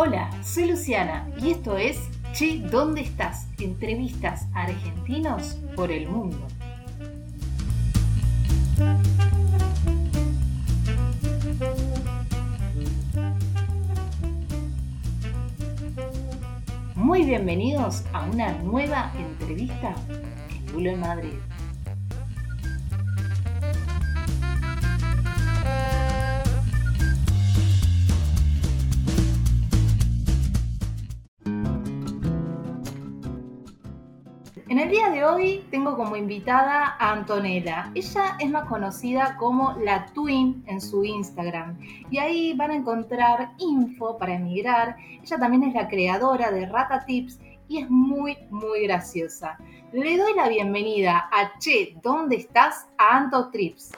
Hola, soy Luciana y esto es Che, ¿dónde estás? Entrevistas a argentinos por el mundo. Muy bienvenidos a una nueva entrevista en Bulo en Madrid. El día de hoy tengo como invitada a Antonella. Ella es más conocida como la Twin en su Instagram y ahí van a encontrar info para emigrar. Ella también es la creadora de Rata Tips y es muy, muy graciosa. Le doy la bienvenida a Che, ¿dónde estás? a Anto Trips.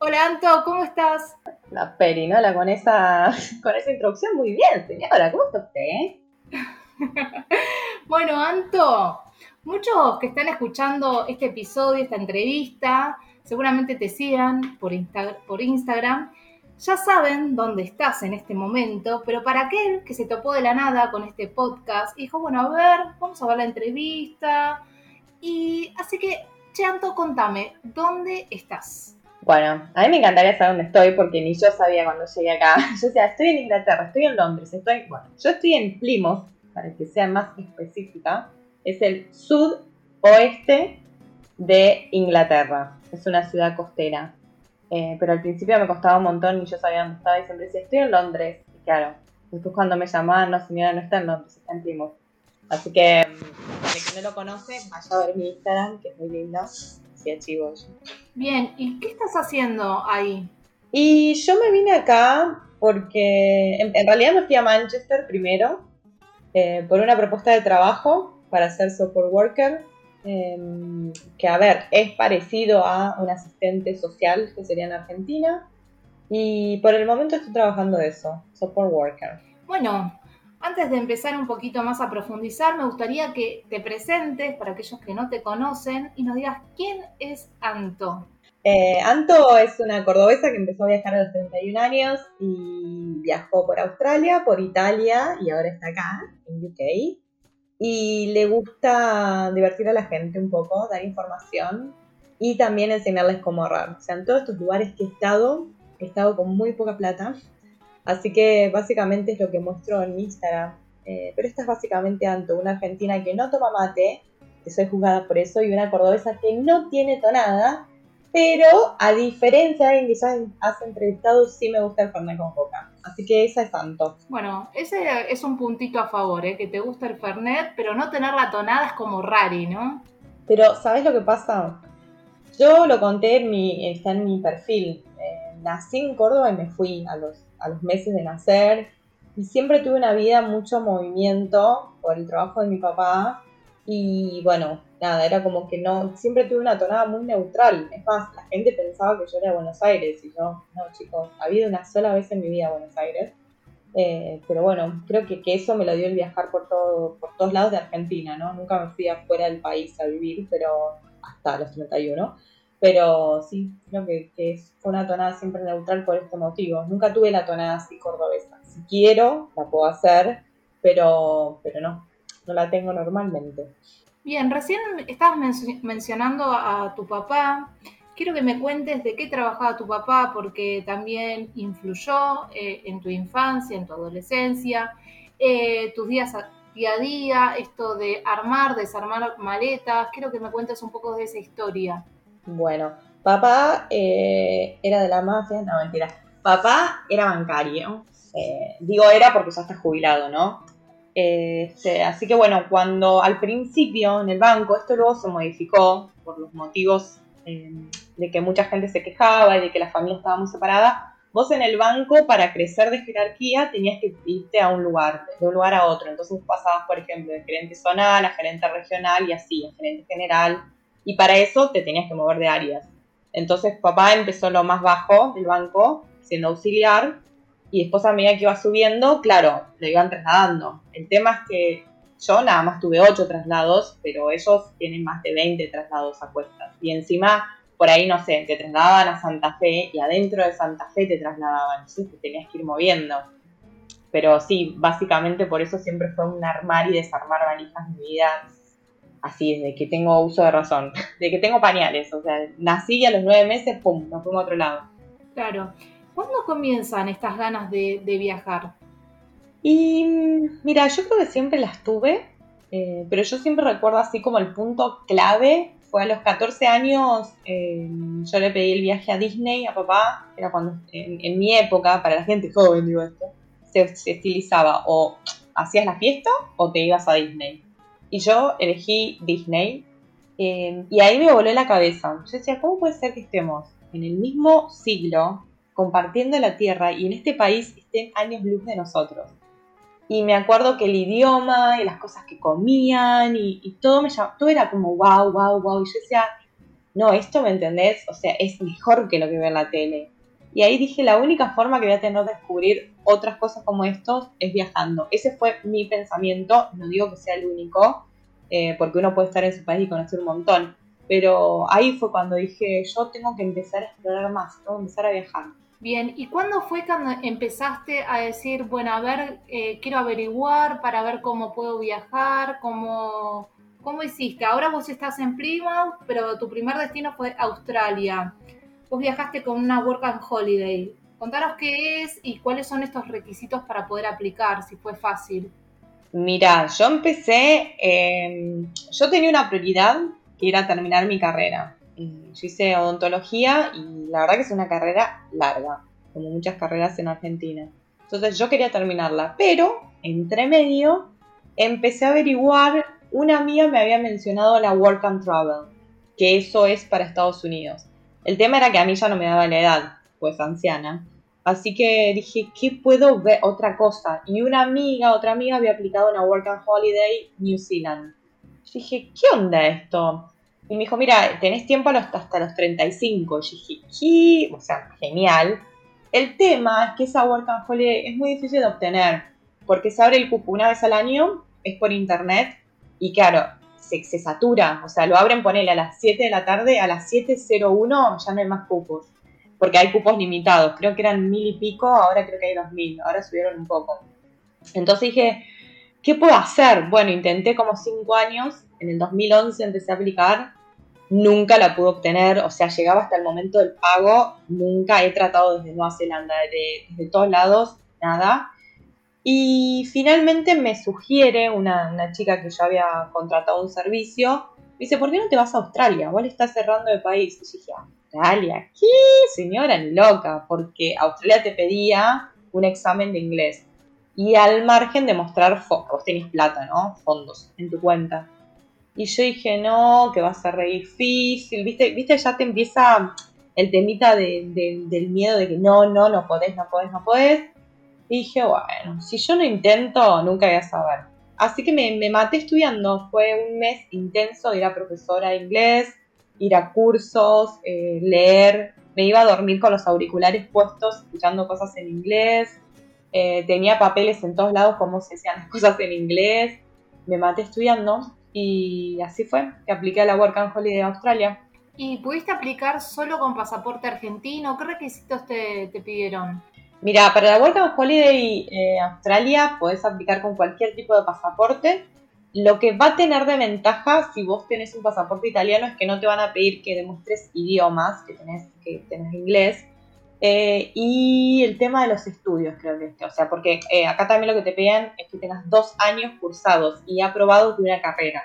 Hola Anto, ¿cómo estás? La perinola con esa, con esa introducción, muy bien, señora, ¿cómo está usted? bueno, Anto, muchos que están escuchando este episodio, esta entrevista, seguramente te sigan por, por Instagram, ya saben dónde estás en este momento, pero para aquel que se topó de la nada con este podcast dijo, bueno, a ver, vamos a ver la entrevista. Y así que, Anto, contame, ¿dónde estás? Bueno, a mí me encantaría saber dónde estoy porque ni yo sabía cuando llegué acá. Yo decía, estoy en Inglaterra, estoy en Londres, estoy. Bueno, yo estoy en Plymouth, para que sea más específica. Es el sudoeste de Inglaterra. Es una ciudad costera. Eh, pero al principio me costaba un montón y yo sabía dónde estaba y siempre decía, estoy en Londres. Y claro, después cuando me llamaban, no señora, no está en Londres, está en Plymouth. Así que, mm, para quien no lo conoce, vaya a ver mi Instagram, que es muy lindo Bien, ¿y qué estás haciendo ahí? Y yo me vine acá porque en, realidad me fui a Manchester primero eh, por una propuesta de trabajo para ser support worker, em, que a ver, es parecido a un asistente social que sería en Argentina. Y por el momento estoy trabajando de eso, support worker. Bueno, antes de empezar un poquito más a profundizar, me gustaría que te presentes para aquellos que no te conocen y nos digas quién es Anto. Eh, Anto es una cordobesa que empezó a viajar a los 31 años y viajó por Australia, por Italia y ahora está acá, en UK. Y le gusta divertir a la gente un poco, dar información y también enseñarles cómo ahorrar. O sea, en todos estos lugares que he estado, he estado con muy poca plata Así que básicamente es lo que muestro en Instagram. Eh, pero esta es básicamente Anto, una argentina que no toma mate, que soy juzgada por eso, y una cordobesa que no tiene tonada, pero a diferencia de alguien que ya has entrevistado, sí me gusta el Fernet con coca. Así que esa es Anto. Bueno, ese es un puntito a favor, ¿eh? que te gusta el Fernet, pero no tener la tonada es como rari, ¿no? Pero, ¿sabes lo que pasa? Yo lo conté, en mi, está en mi perfil. Nací en Córdoba y me fui a los a los meses de nacer y siempre tuve una vida mucho movimiento por el trabajo de mi papá y bueno, nada, era como que no, siempre tuve una tonada muy neutral. Es más, la gente pensaba que yo era de Buenos Aires y yo, no chicos, ha habido una sola vez en mi vida Buenos Aires. Eh, pero bueno, creo que, que, eso me lo dio el viajar por, todo, por todos lados de Argentina, ¿no? Nunca me fui afuera del país a vivir, pero hasta los 31. Pero sí, creo que, fue una tonada siempre neutral por este motivo. Nunca tuve la tonada así cordobesa. Si quiero, la puedo hacer, pero, pero no, no la tengo normalmente. Bien, recién estabas mencionando a tu papá. Quiero que me cuentes de qué trabajaba tu papá, porque también influyó eh, en tu infancia, en tu adolescencia, eh, tus días día a día, esto de armar, desarmar maletas. Quiero que me cuentes un poco de esa historia. Bueno, papá eh, era de la mafia, no mentira. Papá era bancario. Eh, digo era porque ya está jubilado, ¿no? Este, así que bueno, cuando al principio en el banco, esto luego se modificó por los motivos eh, de que mucha gente se quejaba y de que la familia estaba muy separada. Vos en el banco, para crecer de jerarquía, tenías que irte a un lugar, de un lugar a otro. Entonces pasabas, por ejemplo, de gerente zonal a gerente regional y así, a gerente general y para eso te tenías que mover de áreas. Entonces papá empezó lo más bajo del banco, siendo auxiliar, y después a medida que iba subiendo, claro, le iban trasladando. El tema es que yo nada más tuve 8 traslados, pero ellos tienen más de 20 traslados a cuestas. Y encima por ahí, no sé, te trasladaban a Santa Fe y adentro de Santa Fe te trasladaban, entonces te tenías que ir moviendo. Pero sí, básicamente por eso siempre fue un armar y desarmar valijas mi vida así, desde que tengo uso de razón, de que tengo pañales, o sea, nací y a los nueve meses, pum, nos fuimos a otro lado. Claro. ¿Cuándo comienzan estas ganas de, viajar? Y mira, yo creo que siempre las tuve, eh, pero yo siempre recuerdo así como el punto clave fue a los 14 años, eh, yo le pedí el viaje a Disney a papá, era cuando en, mi época, para la gente joven digo esto, se, estilizaba o hacías la fiesta o te ibas a Disney. Y yo elegí Disney eh, y ahí me voló la cabeza. Yo decía, ¿cómo puede ser que estemos en el mismo siglo compartiendo la tierra y en este país estén años luz de nosotros? Y me acuerdo que el idioma y las cosas que comían y, todo me todo era como wow, wow, wow. Y yo decía, no, esto me entendés, o sea, es mejor que lo que veo en la tele. Y ahí dije, la única forma que voy a tener de descubrir otras cosas como estos es viajando. Ese fue mi pensamiento, no digo que sea el único, eh, porque uno puede estar en su país y conocer un montón. Pero ahí fue cuando dije, yo tengo que empezar a explorar más, tengo que empezar a viajar. Bien, ¿y cuándo fue cuando empezaste a decir, bueno, a ver, eh, quiero averiguar para ver cómo puedo viajar, cómo, cómo hiciste? Ahora vos estás en Plymouth, pero tu primer destino fue Australia vos viajaste con una Work and Holiday. Contaros qué es y cuáles son estos requisitos para poder aplicar, si fue fácil. Mira, yo empecé, em, yo tenía una prioridad que era terminar mi carrera. Yo hice odontología y la verdad que es una carrera larga, como muchas carreras en Argentina. Entonces yo quería terminarla, pero entre medio empecé a averiguar, una amiga me había mencionado la Work and Travel, que eso es para Estados Unidos. El tema era que a mí ya no me daba la edad, pues anciana. Así que dije, ¿qué puedo ver? Otra cosa. Y una amiga, otra amiga había aplicado una Work and Holiday New Zealand. Yo dije, ¿qué onda esto? Y me dijo, mira, tenés tiempo hasta los 35. Yo dije, ¿qué? O sea, genial. El tema es que esa Work and Holiday es muy difícil de obtener. Porque se abre el cupo una vez al año, es por internet. Y claro, se, satura, o sea, lo abren, ponele a las 7 de la tarde, a las 7.01 ya no hay más cupos, porque hay cupos limitados, creo que eran mil y pico, ahora creo que hay dos mil, ahora subieron un poco. Entonces dije, ¿qué puedo hacer? Bueno, intenté como 5 años, en el 2011 empecé a aplicar, nunca la pude obtener, o sea, llegaba hasta el momento del pago, nunca he tratado desde Nueva Zelanda, desde todos lados, nada. Y finalmente me sugiere una, chica que ya había contratado un servicio, me dice, ¿por qué no te vas a Australia? Vos le estás cerrando de país. Y yo dije, ¿Australia? ¿Qué? Señora, ni loca, porque Australia te pedía un examen de inglés. Y al margen de mostrar, vos tenés plata, ¿no? Fondos en tu cuenta. Y yo dije, no, que va a ser re difícil, ¿viste? ¿Viste? Ya te empieza el temita del miedo de que no, no, no podés, no podés, no podés. Y dije, bueno, si yo no intento, nunca voy a saber. Así que me, me maté estudiando. Fue un mes intenso de ir a profesora de inglés, ir a cursos, eh, leer. Me iba a dormir con los auriculares puestos, escuchando cosas en inglés. Eh, tenía papeles en todos lados, cómo se hacían las cosas en inglés. Me maté estudiando y así fue que apliqué a la Work and Holiday de Australia. ¿Y pudiste aplicar solo con pasaporte argentino? ¿Qué requisitos te, te pidieron? Mira, para la Work and Holiday eh, Australia podés aplicar con cualquier tipo de pasaporte. Lo que va a tener de ventaja si vos tenés un pasaporte italiano es que no te van a pedir que demuestres idiomas, que tenés, que tenés inglés. Eh, y el tema de los estudios, creo que. O sea, porque eh, acá también lo que te piden es que tengas dos años cursados y aprobados de una carrera.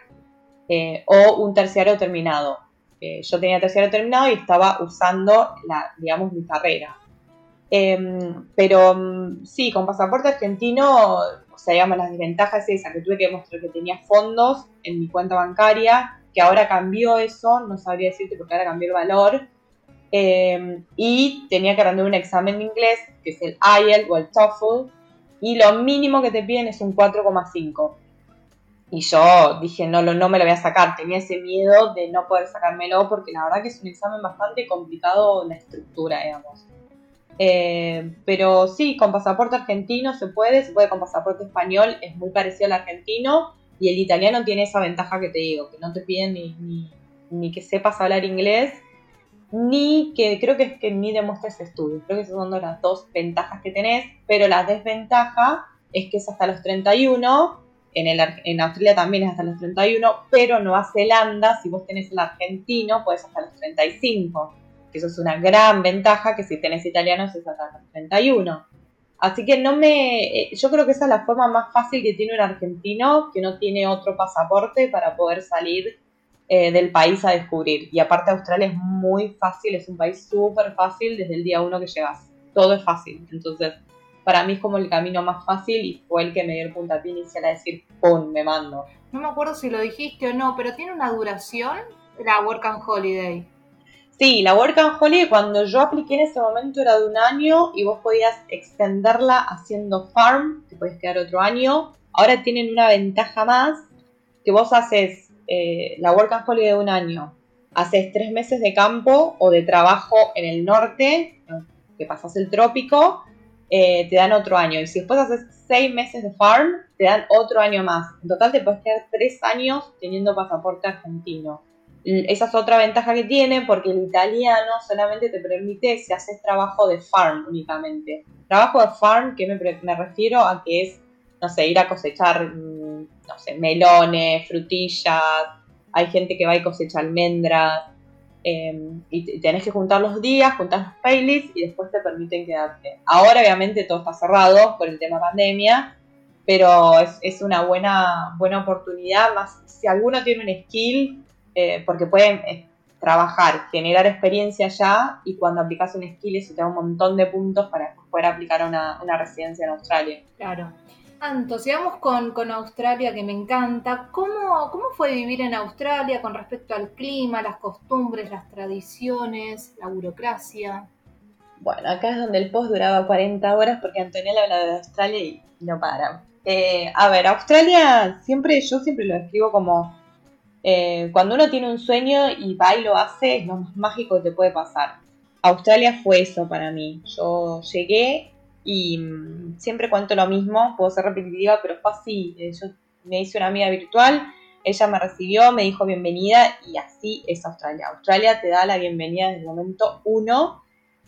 o un terciario terminado. yo tenía terciario terminado y estaba usando, digamos, mi carrera. Em, pero mm, sí, con pasaporte argentino, sea, digamos, las desventajas es esa, que tuve que demostrar que tenía fondos en mi cuenta bancaria, que ahora cambió eso, no sabría decirte porque ahora cambió el valor. Em, y tenía que rendir un examen de inglés, que es el IELTS o el TOEFL, y lo mínimo que te piden es un 4,5. Y yo dije, no, no me lo voy a sacar, tenía ese miedo de no poder sacármelo, porque la verdad que es un examen bastante complicado la estructura, digamos. Eh, pero sí, con pasaporte argentino se puede, se puede con pasaporte español, es muy parecido al argentino y el italiano tiene esa ventaja que te digo, que no te piden ni, ni, que sepas hablar inglés. ni que creo que es que ni demuestra ese estudio. Creo que esas son las dos ventajas que tenés, pero la desventaja es que es hasta los 31, en, el, en Australia también es hasta los 31, pero Nueva Zelanda, si vos tenés el argentino, puedes hasta los 35. Que eso es una gran ventaja, que si tenés italianos es hasta los 31. Así que no me. Eh, yo creo que esa es la forma más fácil que tiene un argentino que no tiene otro pasaporte para poder salir eh, del país a descubrir. Y aparte, Australia es muy fácil, es un país súper fácil desde el día uno que llegas. Todo es fácil. Entonces, para mí es como el camino más fácil y fue el que me dio el puntapié inicial a decir, ¡pum! me mando. No me acuerdo si lo dijiste o no, pero tiene una duración la Work and Holiday. Sí, la Work and Holiday cuando yo apliqué en ese momento era de un año y vos podías extenderla haciendo farm, te puedes quedar otro año. Ahora tienen una ventaja más, que vos haces eh, la Work and Holiday de un año, haces tres meses de campo o de trabajo en el norte, que pasas el trópico, eh, te dan otro año. Y si después haces seis meses de farm, te dan otro año más. En total te puedes quedar tres años teniendo pasaporte argentino. Esa es otra ventaja que tiene porque el italiano solamente te permite si haces trabajo de farm únicamente. Trabajo de farm, que me, me refiero a que es, no sé, ir a cosechar, mm, no sé, melones, frutillas. Hay gente que va y cosecha almendras. Em, y tenés que juntar los días, juntar los paylists y después te permiten quedarte. Ahora obviamente todo está cerrado por el tema pandemia, pero es, una buena, buena oportunidad, más si alguno tiene un skill, eh, porque pueden eh, trabajar, generar experiencia ya y cuando aplicas un skill eso te da un montón de puntos para poder aplicar una, una residencia en Australia. Claro. Anto, sigamos con, con, Australia, que me encanta. ¿Cómo, ¿Cómo fue vivir en Australia con respecto al clima, las costumbres, las tradiciones, la burocracia? Bueno, acá es donde el post duraba 40 horas porque Antonella habla de Australia y no para. Eh, a ver, Australia siempre, yo siempre lo describo como eh, cuando uno tiene un sueño y va y lo hace, es lo más mágico que te puede pasar. Australia fue eso para mí. Yo llegué y mm, siempre cuento lo mismo, puedo ser repetitiva, pero fue así. Eh, yo me hice una amiga virtual, ella me recibió, me dijo bienvenida y así es Australia. Australia te da la bienvenida desde el momento uno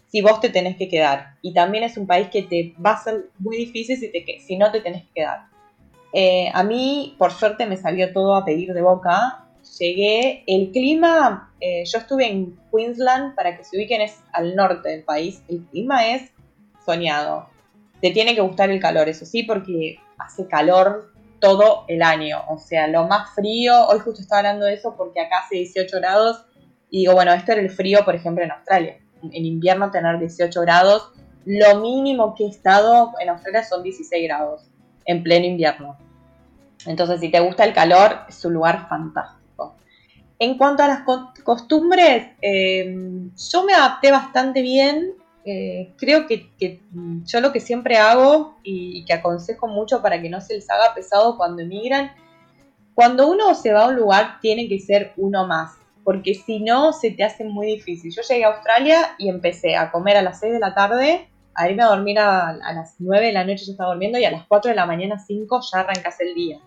si vos te tenés que quedar. Y también es un país que te va a ser muy difícil si, te, si no te tenés que quedar. Eh, a mí, por suerte, me salió todo a pedir de boca. Llegué, el clima, eh, yo estuve en Queensland, para que se ubiquen, es al norte del país. El clima es soñado. Te tiene que gustar el calor, eso sí, porque hace calor todo el año. O sea, lo más frío, hoy justo estaba hablando de eso porque acá hace 18 grados y digo, bueno, esto era el frío, por ejemplo, en Australia. En invierno tener 18 grados, lo mínimo que he estado en Australia son 16 grados en pleno invierno. Entonces, si te gusta el calor, es un lugar fantástico. En cuanto a las costumbres, eh, yo me adapté bastante bien eh, creo que, mm, yo lo que siempre hago y, que aconsejo mucho para que no se les haga pesado cuando emigran, cuando uno se va a un lugar tiene que ser uno más, porque si no se te hace muy difícil. Yo llegué a Australia y empecé a comer a las 6 de la tarde, a irme a dormir a, a las 9 de la noche yo estaba durmiendo y a las 4 de la mañana 5 ya arrancas el día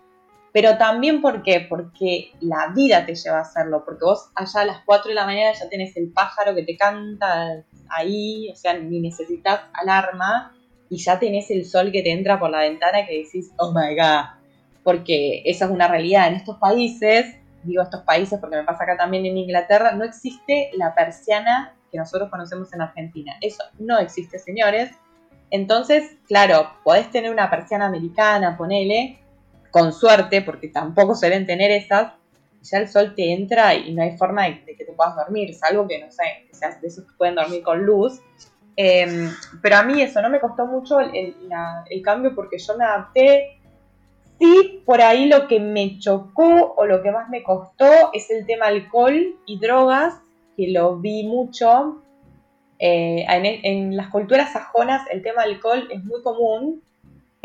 pero también ¿por qué? Porque la vida te lleva a hacerlo, porque vos allá a las 4 de la mañana ya tenés el pájaro que te canta ahí, o sea, ni necesitas alarma y ya tenés el sol que te entra por la ventana que decís, oh my god, porque esa es una realidad. En estos países, digo estos países porque me pasa acá también en Inglaterra, no existe la persiana que nosotros conocemos en Argentina, eso no existe señores, entonces, claro, podés tener una persiana americana, ponele, con suerte, porque tampoco se deben tener esas, ya el sol te entra y no hay forma de, que te puedas dormir, salvo que, no sé, que seas de esos que pueden dormir con luz. Em, pero a mí eso no me costó mucho el, cambio porque yo me adapté. Sí, por ahí lo que me chocó o lo que más me costó es el tema alcohol y drogas, que lo vi mucho. Eh, en, en, las culturas sajonas el tema alcohol es muy común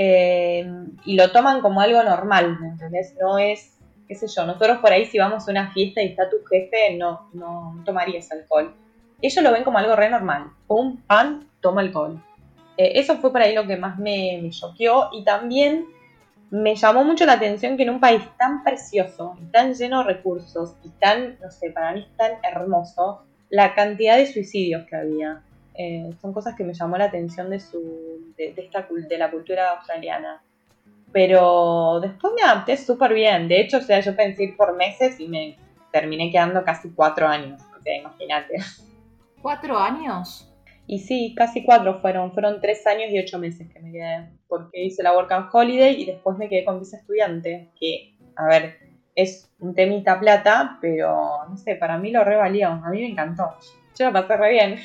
eh, y lo toman como algo normal, ¿me entendés? No es, qué sé yo, nosotros por ahí si vamos a una fiesta y está tu jefe, no, no tomarías alcohol. Ellos lo ven como algo re normal. Pum, pan, toma alcohol. Eh, eso fue por ahí lo que más me, me choqueó y también me llamó mucho la atención que en un país tan precioso y tan lleno de recursos y tan, no sé, para mí tan hermoso, la cantidad de suicidios que había. Eh, son cosas que me llamó la atención de, su, de, esta, de la cultura australiana. Pero después me adapté súper bien. De hecho, o sea, yo pensé ir por meses y me terminé quedando casi cuatro años. O sea, imagínate. ¿Cuatro años? Y sí, casi cuatro fueron. Fueron tres años y ocho meses que me quedé. Porque hice la Work and Holiday y después me quedé con visa estudiante. Que, a ver, es un temita plata, pero no sé, para mí lo revalió. A mí me encantó. Yo lo pasé re bien.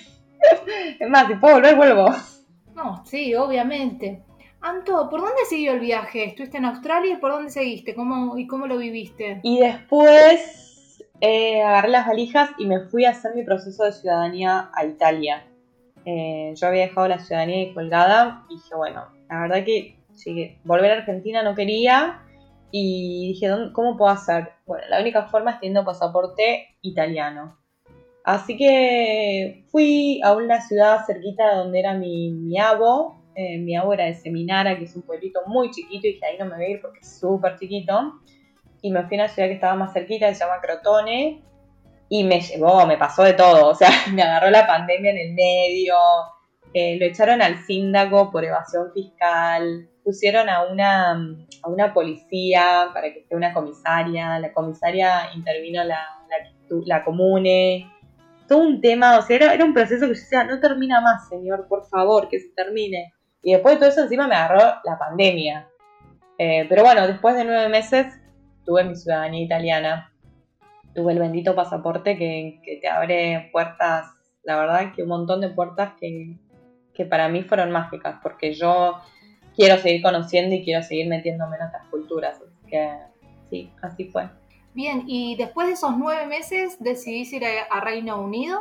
Es más, si puedo volver, vuelvo. No, sí, obviamente. Anto, ¿por dónde siguió el viaje? ¿Estuviste en Australia y por dónde seguiste? ¿Cómo, ¿Y cómo lo viviste? Y después eh, agarré las valijas y me fui a hacer mi proceso de ciudadanía a Italia. Eh, yo había dejado la ciudadanía colgada y dije, bueno, la verdad que sí, volver a Argentina no quería y dije, ¿cómo puedo hacer? Bueno, la única forma es teniendo pasaporte italiano. Así que fui a una ciudad cerquita donde era mi, mi abo. Eh, mi abo era de Seminara, que es un pueblito muy chiquito, y dije, ahí no me voy a ir porque es súper chiquito. Y me fui a una ciudad que estaba más cerquita, que se llama Crotone, y me llevó, me pasó de todo. O sea, me agarró la pandemia en el medio, eh, lo echaron al síndago por evasión fiscal, pusieron a una, a una policía para que esté una comisaria, la comisaria intervino la, la, la comune, todo un tema, o sea, era, un proceso que yo decía, no termina más, señor, por favor, que se termine. Y después de todo eso encima me agarró la pandemia. Eh, pero bueno, después de nueve meses tuve mi ciudadanía italiana. Tuve el bendito pasaporte que, que te abre puertas, la verdad que un montón de puertas que, que para mí fueron mágicas, porque yo quiero seguir conociendo y quiero seguir metiéndome en otras culturas. Así que sí, así fue. Bien, y después de esos nueve meses decidís ir a, Reino Unido.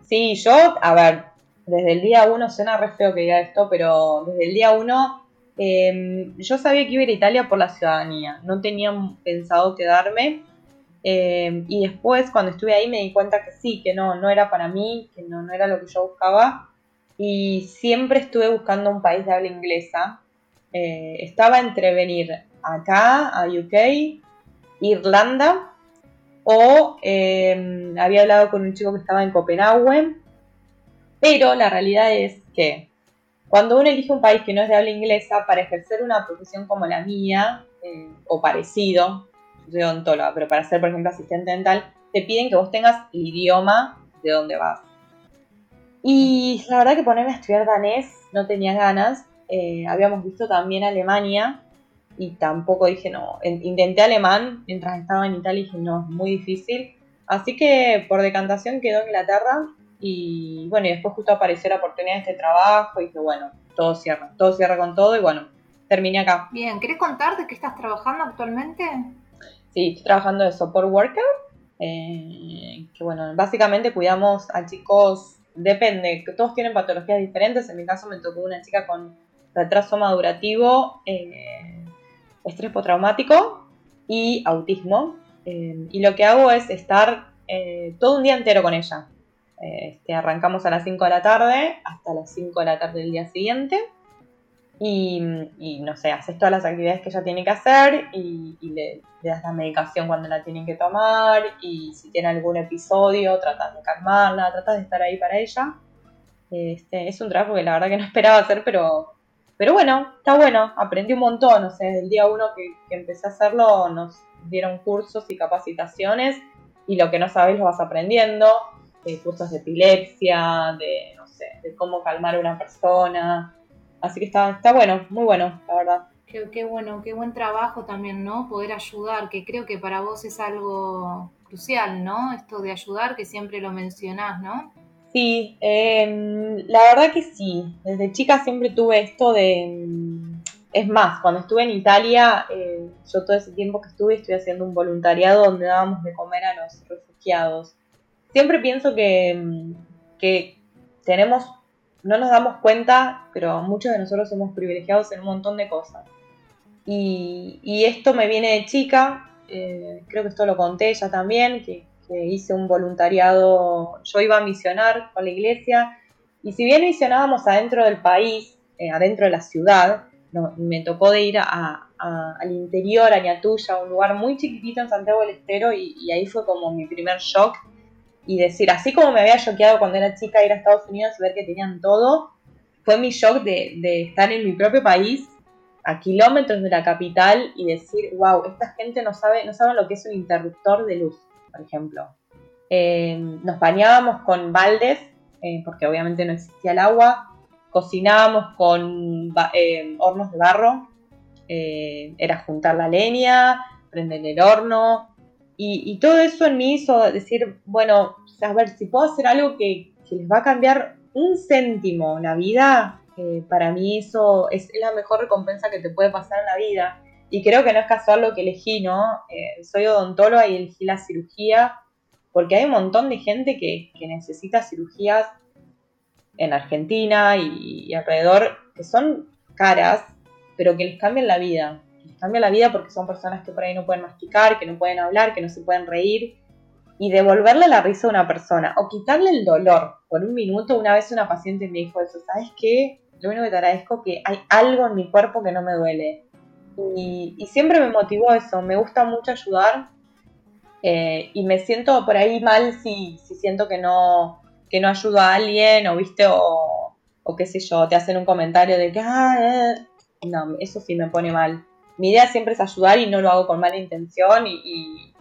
Sí, yo, a ver, desde el día uno, suena re feo que diga esto, pero desde el día uno em, yo sabía que iba a ir a Italia por la ciudadanía, no tenía pensado quedarme. Em, y después, cuando estuve ahí, me di cuenta que sí, que no, no era para mí, que no, no era lo que yo buscaba. Y siempre estuve buscando un país de habla inglesa. Eh, estaba entre venir acá, a UK, Irlanda o em, había hablado con un chico que estaba en Copenhague, pero la realidad es que cuando uno elige un país que no es de habla inglesa para ejercer una profesión como la mía, eh, o parecido, soy odontóloga, pero para ser, por ejemplo, asistente dental, te piden que vos tengas el idioma de donde vas. Y la verdad que ponerme a estudiar danés no tenía ganas. Eh, habíamos visto también Alemania y tampoco dije no. Intenté alemán mientras estaba en Italia y dije no, es muy difícil. Así que por decantación quedó en Inglaterra y bueno, y después justo apareció la oportunidad de este trabajo y dije bueno, todo cierra, todo cierra con todo y bueno, terminé acá. Bien, ¿querés contar de qué estás trabajando actualmente? Sí, estoy trabajando de support worker, eh, que bueno, básicamente cuidamos a chicos, depende, todos tienen patologías diferentes, en mi caso me tocó una chica con retraso madurativo, eh, estrés postraumático y autismo. Eh, y lo que hago es estar eh, todo un día entero con ella. Este, arrancamos a las 5 de la tarde hasta las 5 de la tarde del día siguiente. Y, no sé, haces todas las actividades que ella tiene que hacer y, le, das la medicación cuando la tienen que tomar y si tiene algún episodio tratas de calmarla, tratas de estar ahí para ella. Este, es un trabajo que la verdad que no esperaba hacer, pero pero bueno, está bueno, aprendí un montón, o sea, desde el día uno que, empecé a hacerlo nos dieron cursos y capacitaciones y lo que no sabes lo vas aprendiendo, eh, cursos de epilepsia, de, no sé, de cómo calmar a una persona, así que está, está bueno, muy bueno, la verdad. Qué, qué bueno, qué buen trabajo también, ¿no? Poder ayudar, que creo que para vos es algo crucial, ¿no? Esto de ayudar, que siempre lo mencionás, ¿no? Sí, em, la verdad que sí. Desde chica siempre tuve esto de... Em, es más, cuando estuve en Italia, eh, yo todo ese tiempo que estuve estuve haciendo un voluntariado donde dábamos de comer a los refugiados. Siempre pienso que, em, que tenemos, no nos damos cuenta, pero muchos de nosotros somos privilegiados en un montón de cosas. Y, esto me viene de chica, eh, creo que esto lo conté ya también, que que hice un voluntariado, yo iba a misionar con la iglesia y si bien misionábamos adentro del país, eh, adentro de la ciudad, me tocó de ir a, al interior, a Ñatuya, un lugar muy chiquitito en Santiago del Estero y, ahí fue como mi primer shock y decir, así como me había choqueado cuando era chica ir a Estados Unidos y ver que tenían todo, fue mi shock de, de estar en mi propio país, a kilómetros de la capital, y decir, wow, esta gente no sabe, no sabe lo que es un interruptor de luz, por ejemplo. Eh, nos bañábamos con baldes, eh, porque obviamente no existía el agua, cocinábamos con eh, hornos de barro, era juntar la leña, prender el horno, y, todo eso en hizo decir, bueno, a ver, si puedo hacer algo que, les va a cambiar un céntimo la vida, para mí eso es, la mejor recompensa que te puede pasar en la vida. Y creo que no es casual lo que elegí, ¿no? soy odontóloga y elegí la cirugía porque hay un montón de gente que, necesita cirugías en Argentina y, alrededor que son caras, pero que les cambian la vida. Les cambian la vida porque son personas que por ahí no pueden masticar, que no pueden hablar, que no se pueden reír. Y devolverle la risa a una persona o quitarle el dolor por un minuto. Una vez una paciente me dijo eso, ¿sabes qué? Lo único que te agradezco es que hay algo en mi cuerpo que no me duele. Y, y siempre me motivó eso. Me gusta mucho ayudar eh, y me siento por ahí mal si, si siento que no, que no ayudo a alguien o viste o, o qué sé yo, te hacen un comentario de que ah, eh". no, eso sí me pone mal. Mi idea siempre es ayudar y no lo hago con mala intención y,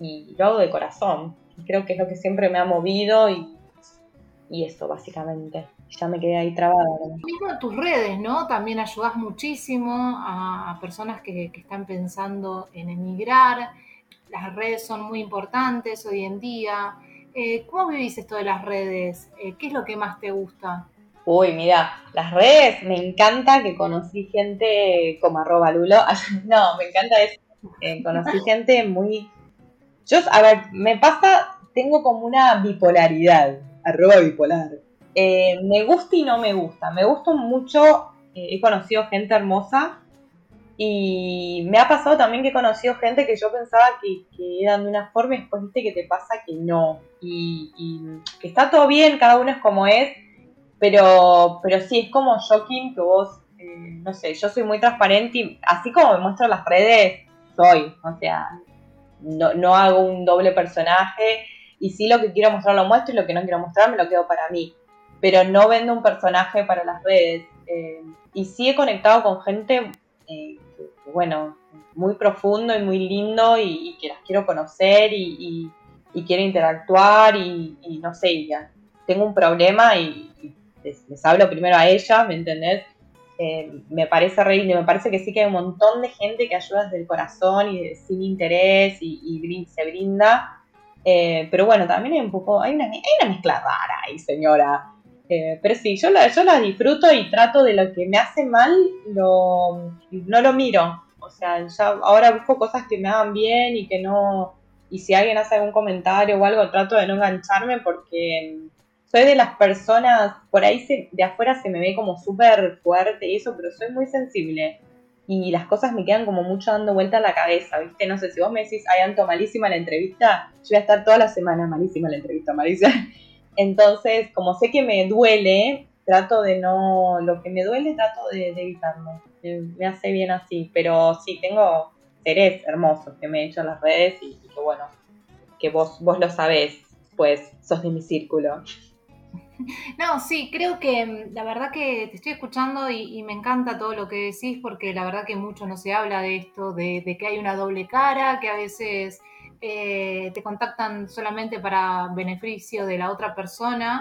y, lo hago de corazón. Creo que es lo que siempre me ha movido y, y eso básicamente. Ya me quedé ahí trabada. Mismo en tus redes, ¿no? También ayudas muchísimo a personas que, que están pensando en emigrar las redes son muy importantes hoy en día. Eh, ¿Cómo vivís esto de las redes? Eh, ¿Qué es lo que más te gusta? Uy, mira, las redes, me encanta que conocí gente como arroba Lulo. no, me encanta eso. Eh, conocí gente muy... Yo, a ver, me pasa, tengo como una bipolaridad, arroba bipolar. me gusta y no me gusta. Me gusta mucho, he conocido gente hermosa, y me ha pasado también que he conocido gente que yo pensaba que, eran de una forma y después viste que te pasa que no. Y, que está todo bien, cada uno es como es, pero, pero sí, es como shocking que vos, eh, no sé, yo soy muy transparente y así como me muestro en las redes, soy. O sea, no, no hago un doble personaje y sí lo que quiero mostrar lo muestro y lo que no quiero mostrar me lo quedo para mí. Pero no vendo un personaje para las redes. Eh, y sí he conectado con gente eh, bueno, muy profundo y muy lindo y, que las quiero conocer y, quiero interactuar y, no sé, ya tengo un problema y, les, hablo primero a ella, ¿me entendés? Eh, me parece re me parece que sí que hay un montón de gente que ayuda desde el corazón y sin interés y, se brinda. Eh, pero bueno, también hay un poco, hay una, hay una mezcla rara ahí, señora. Eh, pero sí, yo la, yo la disfruto y trato de lo que me hace mal, lo, no lo miro. O sea, ya ahora busco cosas que me hagan bien y que no... Y si alguien hace algún comentario o algo, trato de no engancharme porque soy de las personas, por ahí de afuera se me ve como súper fuerte y eso, pero soy muy sensible. Y las cosas me quedan como mucho dando vuelta a la cabeza, ¿viste? No sé, si vos me decís, ay, Anto, malísima la entrevista, yo voy a estar toda la semana malísima la entrevista, malísima. Entonces, como sé que me duele, trato de no, lo que me duele trato de, evitarlo. Me, hace bien así, pero sí, tengo seres hermosos que me he hecho en las redes y, que bueno, que vos, vos lo sabés, pues sos de mi círculo. No, sí, creo que mm, la verdad que te estoy escuchando y, me encanta todo lo que decís porque la verdad que mucho no se habla de esto, de, de que hay una doble cara, que a veces eh, te contactan solamente para beneficio de la otra persona.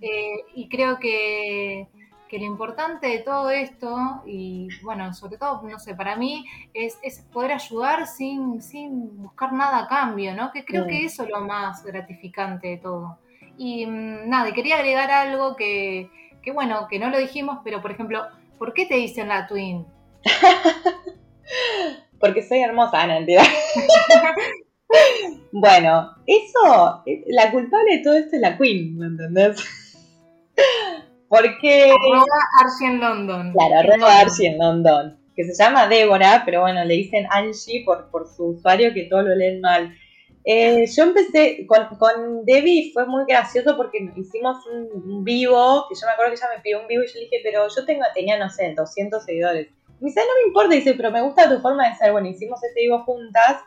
Eh, y creo que, lo importante de todo esto, y bueno, sobre todo, no sé, para mí, es, poder ayudar sin, sin, buscar nada a cambio, ¿no? Que creo que eso es lo más gratificante de todo. Y mm, nada, y quería agregar algo que, que, bueno, que no lo dijimos, pero por ejemplo, ¿por qué te dicen la twin? Porque soy hermosa, no entiendo. Bueno, eso, la culpable de todo esto es la Queen, ¿me entendés? Porque. Arroba Archie en London. Claro, arroba Archie en London. Que se llama Débora, pero bueno, le dicen Angie por, por su usuario que todo lo leen mal. Eh, yo empecé con, con, Debbie fue muy gracioso porque hicimos un, vivo, que yo me acuerdo que ella me pidió un vivo y yo le dije, pero yo tengo, tenía, no sé, 200 seguidores. Me dice, no me importa, dice, pero me gusta tu forma de ser. Bueno, hicimos este vivo juntas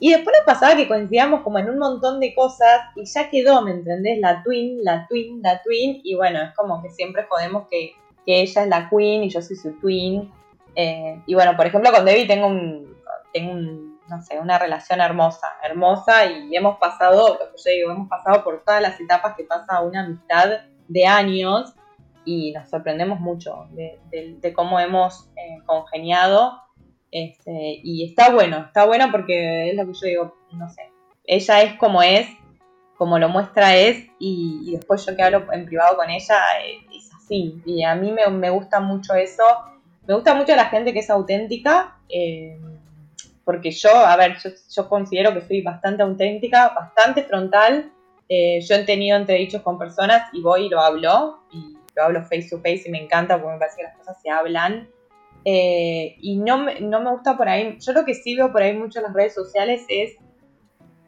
Y después nos pasaba que coincidíamos como en un montón de cosas y ya quedó, ¿me entendés? La twin, la twin, la twin. Y bueno, es como que siempre podemos que, ella es la queen y yo soy su twin. Eh, y bueno, por ejemplo, con Debbie tengo un, tengo un, no sé, una relación hermosa, hermosa y hemos pasado, yo digo, hemos pasado por todas las etapas que pasa una amistad de años y nos sorprendemos mucho de, cómo hemos eh, congeniado este, y está bueno, está bueno porque es lo que yo digo, no sé, ella es como es, como lo muestra es, y, después yo que hablo en privado con ella, eh, es así. Y a mí me, gusta mucho eso. Me gusta mucho la gente que es auténtica, eh, porque yo, a ver, yo, considero que soy bastante auténtica, bastante frontal. Eh, yo he tenido entredichos con personas y voy y lo hablo, y lo hablo face to face y me encanta porque me parece que las cosas se hablan. Eh, y no me, no me gusta por ahí, yo lo que sí veo por ahí mucho en las redes sociales es,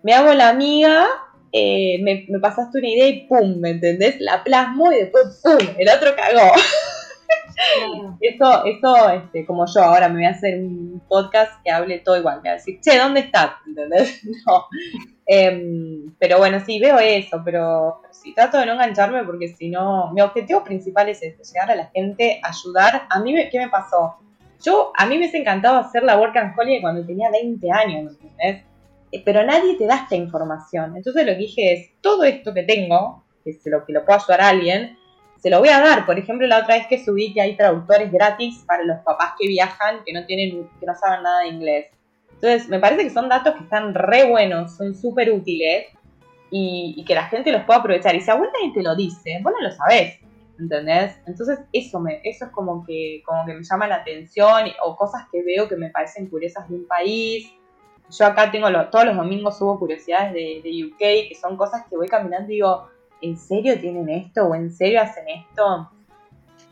me hago la amiga, eh, me, pasaste una idea y pum, ¿me entendés? La plasmo y después pum, el otro cagó. eso, eso, este, como yo ahora me voy a hacer un podcast que hable todo igual, me voy a decir, che, ¿dónde estás? ¿Entendés? No. Em, pero bueno, sí, veo eso, pero, sí, trato de no engancharme porque si no, mi objetivo principal es este, llegar a la gente, ayudar. A mí, ¿qué me pasó? Yo, a mí me encantado hacer la Work and Holiday cuando tenía 20 años, ¿entendés? Eh, pero nadie te da esta información. Entonces lo que dije es, todo esto que tengo, que es lo que lo puedo ayudar a alguien, se lo voy a dar. Por ejemplo, la otra vez que subí que hay traductores gratis para los papás que viajan, que no tienen, que no saben nada de inglés. Entonces, me parece que son datos que están re buenos, son súper útiles y, que la gente los pueda aprovechar. Y si a vos nadie te lo dice, vos no lo sabés. ¿entendés? Entonces eso me, eso es como que, como que me llama la atención o cosas que veo que me parecen curiosas de un país. Yo acá tengo todos los domingos subo curiosidades de, de, UK, que son cosas que voy caminando y digo, ¿en serio tienen esto? ¿O en serio hacen esto?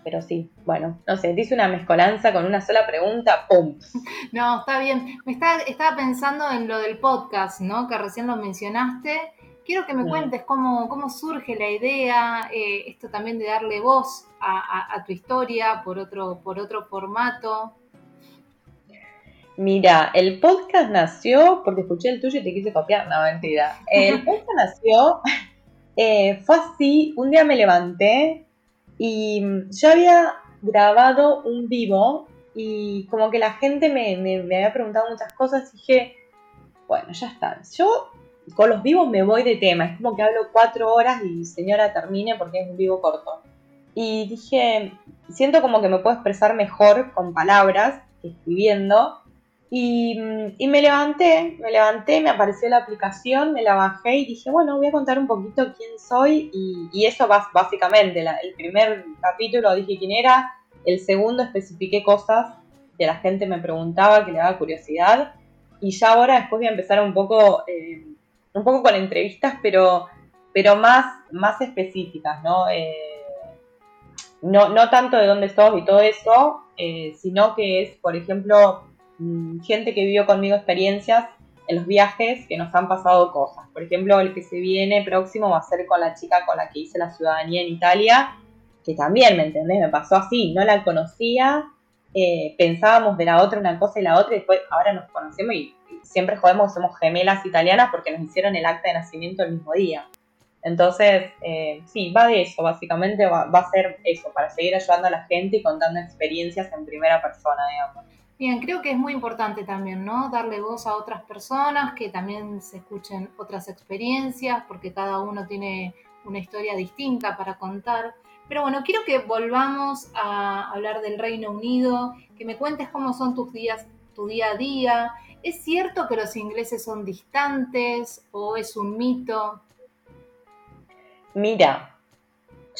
Pero sí, bueno, no sé, dice una mezcolanza con una sola pregunta, ¡pum! No, está bien. Me estaba pensando en lo del podcast, ¿no? Que recién lo mencionaste Quiero que me cuentes cómo, cómo surge la idea, eh, esto también de darle voz a, tu historia por otro, por otro formato. Mira, el podcast nació porque escuché el tuyo y te quise copiar. No, mentira. El podcast nació, eh, fue así, un día me levanté y yo había grabado un vivo y como que la gente me, me había preguntado muchas cosas y dije, bueno, ya está. Yo con los vivos me voy de tema, es como que hablo cuatro horas y señora termine porque es un vivo corto. Y dije, siento como que me puedo expresar mejor con palabras que escribiendo. Y, me levanté, me levanté, me apareció la aplicación, me la bajé y dije, bueno, voy a contar un poquito quién soy. Y, eso básicamente, el primer capítulo dije quién era, el segundo especifiqué cosas que la gente me preguntaba, que le daba curiosidad. Y ya ahora después voy a empezar un poco eh, un poco con entrevistas, pero, pero más, más específicas, ¿no? Eh, no, no tanto de dónde sos y todo eso, eh, sino que es, por ejemplo, mm, gente que vivió conmigo experiencias en los viajes que nos han pasado cosas. Por ejemplo, el que se viene próximo va a ser con la chica con la que hice la ciudadanía en Italia, que también, ¿me entendés? Me pasó así, no la conocía, eh, pensábamos de la otra una cosa y la otra, y después ahora nos conocemos y siempre jodemos que somos gemelas italianas porque nos hicieron el acta de nacimiento el mismo día. Entonces, eh, sí, va de eso, básicamente va, a ser eso, para seguir ayudando a la gente y contando experiencias en primera persona, digamos. Bien, creo que es muy importante también, ¿no? Darle voz a otras personas, que también se escuchen otras experiencias, porque cada uno tiene una historia distinta para contar. Pero bueno, quiero que volvamos a hablar del Reino Unido, que me cuentes cómo son tus días, tu día a día, ¿Es cierto que los ingleses son distantes o es un mito? Mira,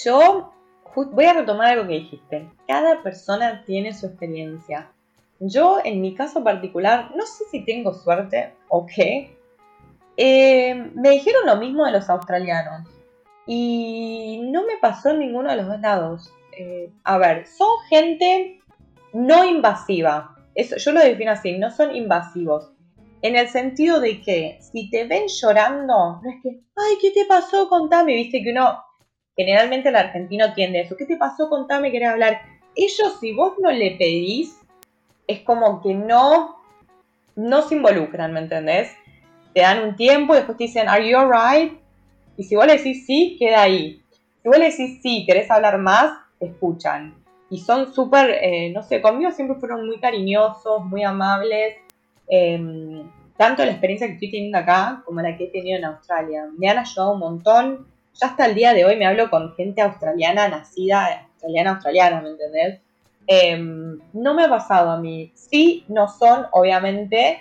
yo voy a retomar algo que dijiste. Cada persona tiene su experiencia. Yo, en mi caso particular, no sé si tengo suerte o qué. Eh, me dijeron lo mismo de los australianos. Y no me pasó en ninguno de los dos lados. Eh, a ver, son gente no invasiva eso, yo lo defino así, no son invasivos. En el sentido de que si te ven llorando, no es que, ay, ¿qué te pasó? Contame. Viste que uno, generalmente el argentino tiende eso. ¿Qué te pasó? Contame, querés hablar. Ellos, si vos no le pedís, es como que no, no se involucran, ¿me entendés? te dan un tiempo y después te dicen, ¿Are you alright? Y si vos le decís sí, queda ahí. Si vos le decís sí, querés hablar más, te escuchan. Y son súper, eh, no sé, conmigo siempre fueron muy cariñosos, muy amables. Em, tanto la experiencia que estoy teniendo acá como la que he tenido en Australia. Me han ayudado un montón. Ya hasta el día de hoy me hablo con gente australiana, nacida australiana, australiana, ¿me entendés? Em, no me ha pasado a mí. Sí, no son, obviamente,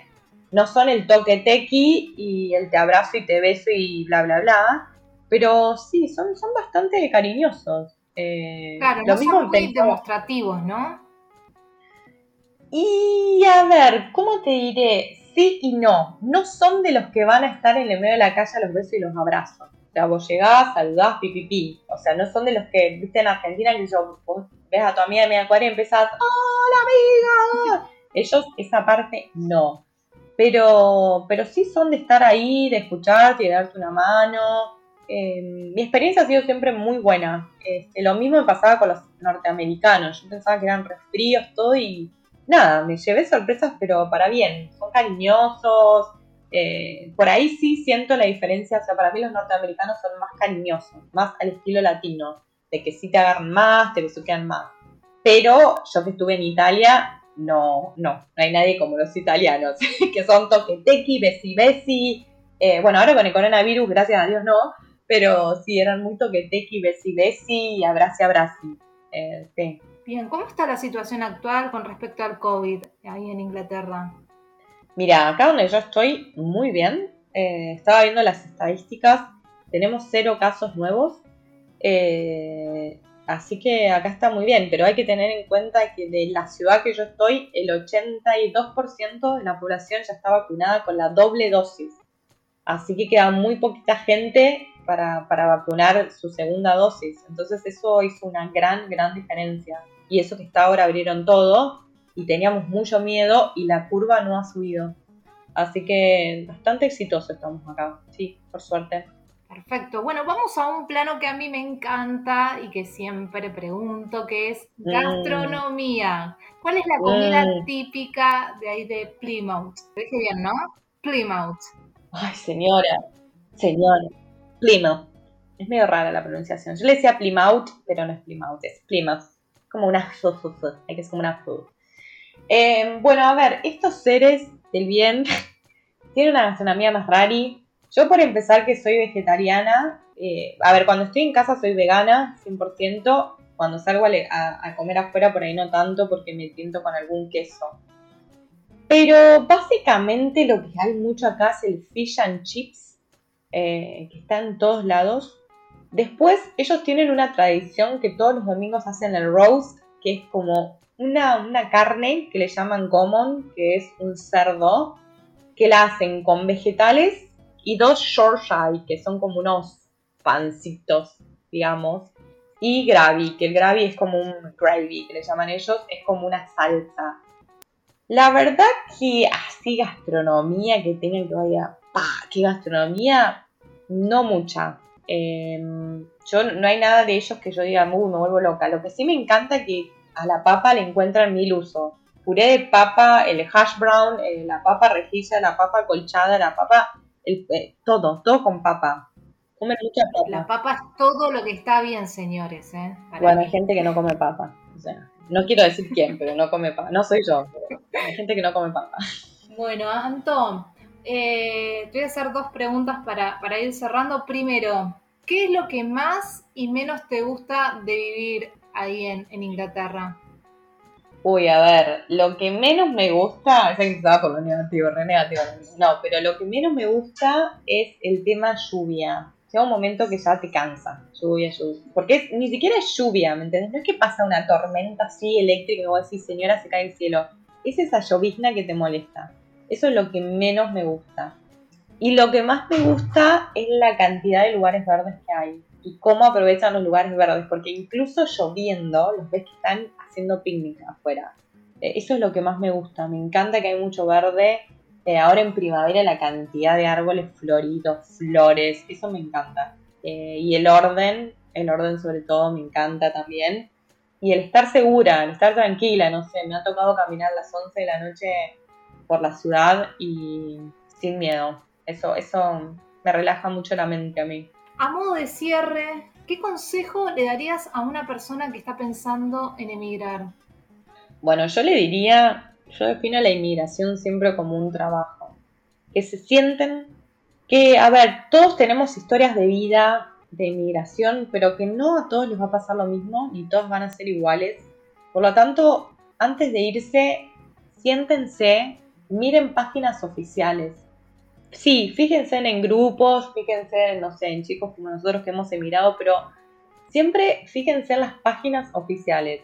no son el toque tequi y el te abrazo y te beso y bla, bla, bla. Pero sí, son, son bastante cariñosos. Eh, claro, lo mismo son muy demostrativos, ¿no? Y a ver, ¿cómo te diré? Sí y no. No son de los que van a estar en el medio de la calle a los besos y los abrazos. O sea, vos llegás, saludás, pipipi. O sea, no son de los que, viste, en Argentina, que yo, vos ves a tu amiga de media cuadra y empezás, ¡Hola, amiga! Ellos, esa parte, no. Pero, pero sí son de estar ahí, de escucharte y de darte una mano. Em, mi experiencia ha sido siempre muy buena. Este, lo mismo me pasaba con los norteamericanos. Yo pensaba que eran resfríos, todo y nada, me llevé sorpresas, pero para bien. Son cariñosos. Eh, por ahí sí siento la diferencia. O sea, para mí los norteamericanos son más cariñosos, más al estilo latino. De que sí te agarran más, te besuquean más. Pero yo que estuve en Italia, no, no, no hay nadie como los italianos, que son toquetequi, besi besi. Eh, bueno, ahora con el coronavirus, gracias a Dios no, pero sí, eran muy toquetequi, besi besi y abrazi abrazi. Eh, sí. Bien, ¿cómo está la situación actual con respecto al COVID ahí en Inglaterra? Mira, acá donde yo estoy, muy bien. Eh, estaba viendo las estadísticas, tenemos cero casos nuevos. Eh, Así que acá está muy bien, pero hay que tener en cuenta que de la ciudad que yo estoy, el 82% de la población ya está vacunada con la doble dosis. Así que queda muy poquita gente para, vacunar su segunda dosis. Entonces eso hizo una gran, gran diferencia. Y eso que está ahora abrieron todo y teníamos mucho miedo y la curva no ha subido. Así que bastante exitoso estamos acá, sí, por suerte. Perfecto. Bueno, vamos a un plano que a mí me encanta y que siempre pregunto, que es mm. gastronomía. ¿Cuál es la comida mm. típica de ahí de Plymouth? Te dije bien, ¿no? Plymouth. Ay, señora, señora. Plymouth. Es medio rara la pronunciación. Yo le decía Plymouth, pero no es Plymouth, es Plymouth. Como una hay que es como una food. Em, bueno, a ver, estos seres del bien tienen una gastronomía más rari yo por empezar que soy vegetariana, eh, a ver, cuando estoy en casa soy vegana, 100%, cuando salgo a, comer afuera por ahí no tanto porque me tiento con algún queso. Pero básicamente lo que hay mucho acá es el fish and chips, eh, que está en todos lados. Después ellos tienen una tradición que todos los domingos hacen el roast, que es como una, una carne que le llaman common, que es un cerdo, que la hacen con vegetales y dos Shoreshire, que son como unos pancitos, digamos, y gravy, que el gravy es como un gravy, que le llaman ellos, es como una salsa. La verdad que así gastronomía que tengan que vaya, ¡pa! ¿Qué gastronomía? No mucha. Em, yo no hay nada de ellos que yo diga, me vuelvo loca. Lo que sí me encanta es que a la papa le encuentran mil usos. Puré de papa, el hash brown, eh, la papa rejilla, la papa colchada, la papa eh, todo, todo con papa. Comen mucha papa. La papa es todo lo que está bien, señores. ¿eh? bueno, hay gente que no come papa. O sea, no quiero decir quién, pero no come papa. No soy yo, pero hay gente que no come papa. Bueno, Antón, eh, te voy a hacer dos preguntas para, para ir cerrando. Primero, ¿qué es lo que más y menos te gusta de vivir ahí en, en Inglaterra? Uy, a ver, lo que menos me gusta, es que estaba por lo negativo, re negativo. No, pero lo que menos me gusta es el tema lluvia. Llega un momento que ya te cansa, lluvia, lluvia. Porque ni siquiera es lluvia, ¿me entiendes? No es que pasa una tormenta así eléctrica y vos decís, señora, se cae el cielo. Es esa llovizna que te molesta. Eso es lo que menos me gusta. Y lo que más me gusta es la cantidad de lugares verdes que hay y cómo aprovechan los lugares verdes, porque incluso lloviendo, los ves que están haciendo picnic afuera. Eh, eso es lo que más me gusta, me encanta que hay mucho verde. Eh, ahora en primavera la cantidad de árboles floridos, flores, eso me encanta. Eh, y el orden, el orden sobre todo me encanta también. Y el estar segura, el estar tranquila, no sé, me ha tocado caminar a las 11 de la noche por la ciudad y sin miedo. Eso, eso me relaja mucho la mente a mí. A modo de cierre, ¿qué consejo le darías a una persona que está pensando en emigrar? Bueno, yo le diría, yo defino la inmigración siempre como un trabajo. Que se sienten que, a ver, todos tenemos historias de vida, de inmigración, pero que no a todos les va a pasar lo mismo, ni todos van a ser iguales. Por lo tanto, antes de irse, siéntense, miren páginas oficiales. Sí, fíjense en grupos, fíjense, no sé, en chicos como nosotros que hemos emigrado, pero siempre fíjense en las páginas oficiales,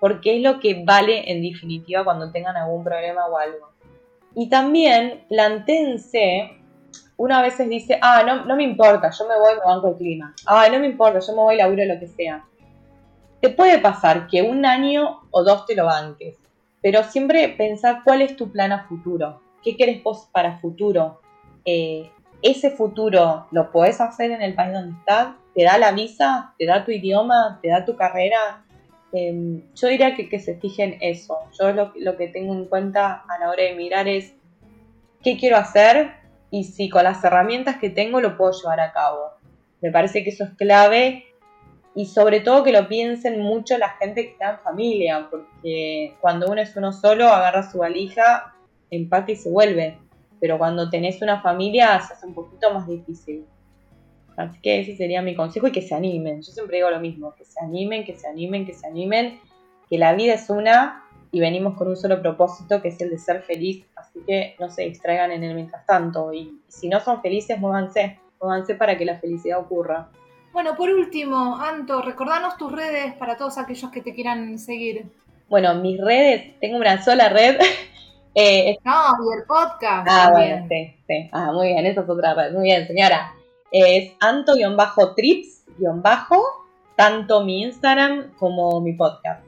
porque es lo que vale en definitiva cuando tengan algún problema o algo. Y también plantéense uno a veces dice, ah, no, no me importa, yo me voy, me banco el clima. Ah, no me importa, yo me voy, laburo lo que sea. Te puede pasar que un año o dos te lo banques, pero siempre pensar cuál es tu plan a futuro. ¿Qué querés vos para futuro? Ese futuro lo podés hacer en el país donde estás, te da la visa, te da tu idioma, te da tu carrera. Em, yo diría que, que se fijen eso. Yo lo, lo que tengo en cuenta a la hora de mirar es qué quiero hacer, y si con las herramientas que tengo lo puedo llevar a cabo. Me parece que eso es clave y sobre todo que lo piensen mucho la gente que está en familia, porque cuando uno es uno solo agarra su valija, empate y se vuelve, pero cuando tenés una familia se hace un poquito más difícil. Así que ese sería mi consejo y que se animen. Yo siempre digo lo mismo, que se animen, que se animen, que se animen, que la vida es una y venimos con un solo propósito que es el de ser feliz, así que no se distraigan en el mientras tanto y si no son felices, muévanse, muévanse para que la felicidad ocurra. Bueno, por último, Anto, recordanos tus redes para todos aquellos que te quieran seguir. Bueno, mis redes, tengo una sola red. eh, no, y el podcast. Ah, bueno, sí, sí. Ah, muy bien, esa es otra. Muy bien, señora. es anto-trips- tanto mi Instagram como mi podcast.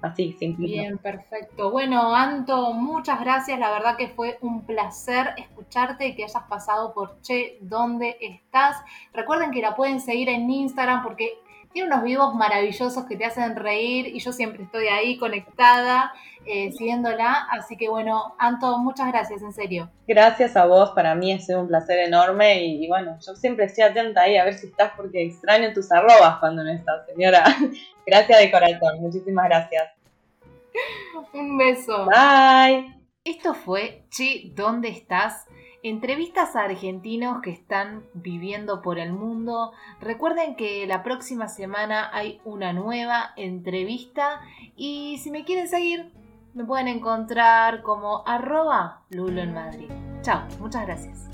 Así, simple. Bien, perfecto. Bueno, Anto, muchas gracias. La verdad que fue un placer escucharte y que hayas pasado por Che, ¿dónde estás? Recuerden que la pueden seguir en Instagram porque tiene unos vivos maravillosos que te hacen reír y yo siempre estoy ahí conectada, eh, siguiéndola. Así que bueno, Anto, muchas gracias, en serio. Gracias a vos, para mí ha sido un placer enorme y, y bueno, yo siempre estoy atenta ahí a ver si estás porque extraño tus arrobas cuando no estás, señora. Gracias de corazón, muchísimas gracias. Un beso. Bye. Esto fue Chi, ¿dónde estás? Entrevistas a argentinos que están viviendo por el mundo. Recuerden que la próxima semana hay una nueva entrevista y si me quieren seguir me pueden encontrar como arroba Lulo en Madrid. Chao, muchas gracias.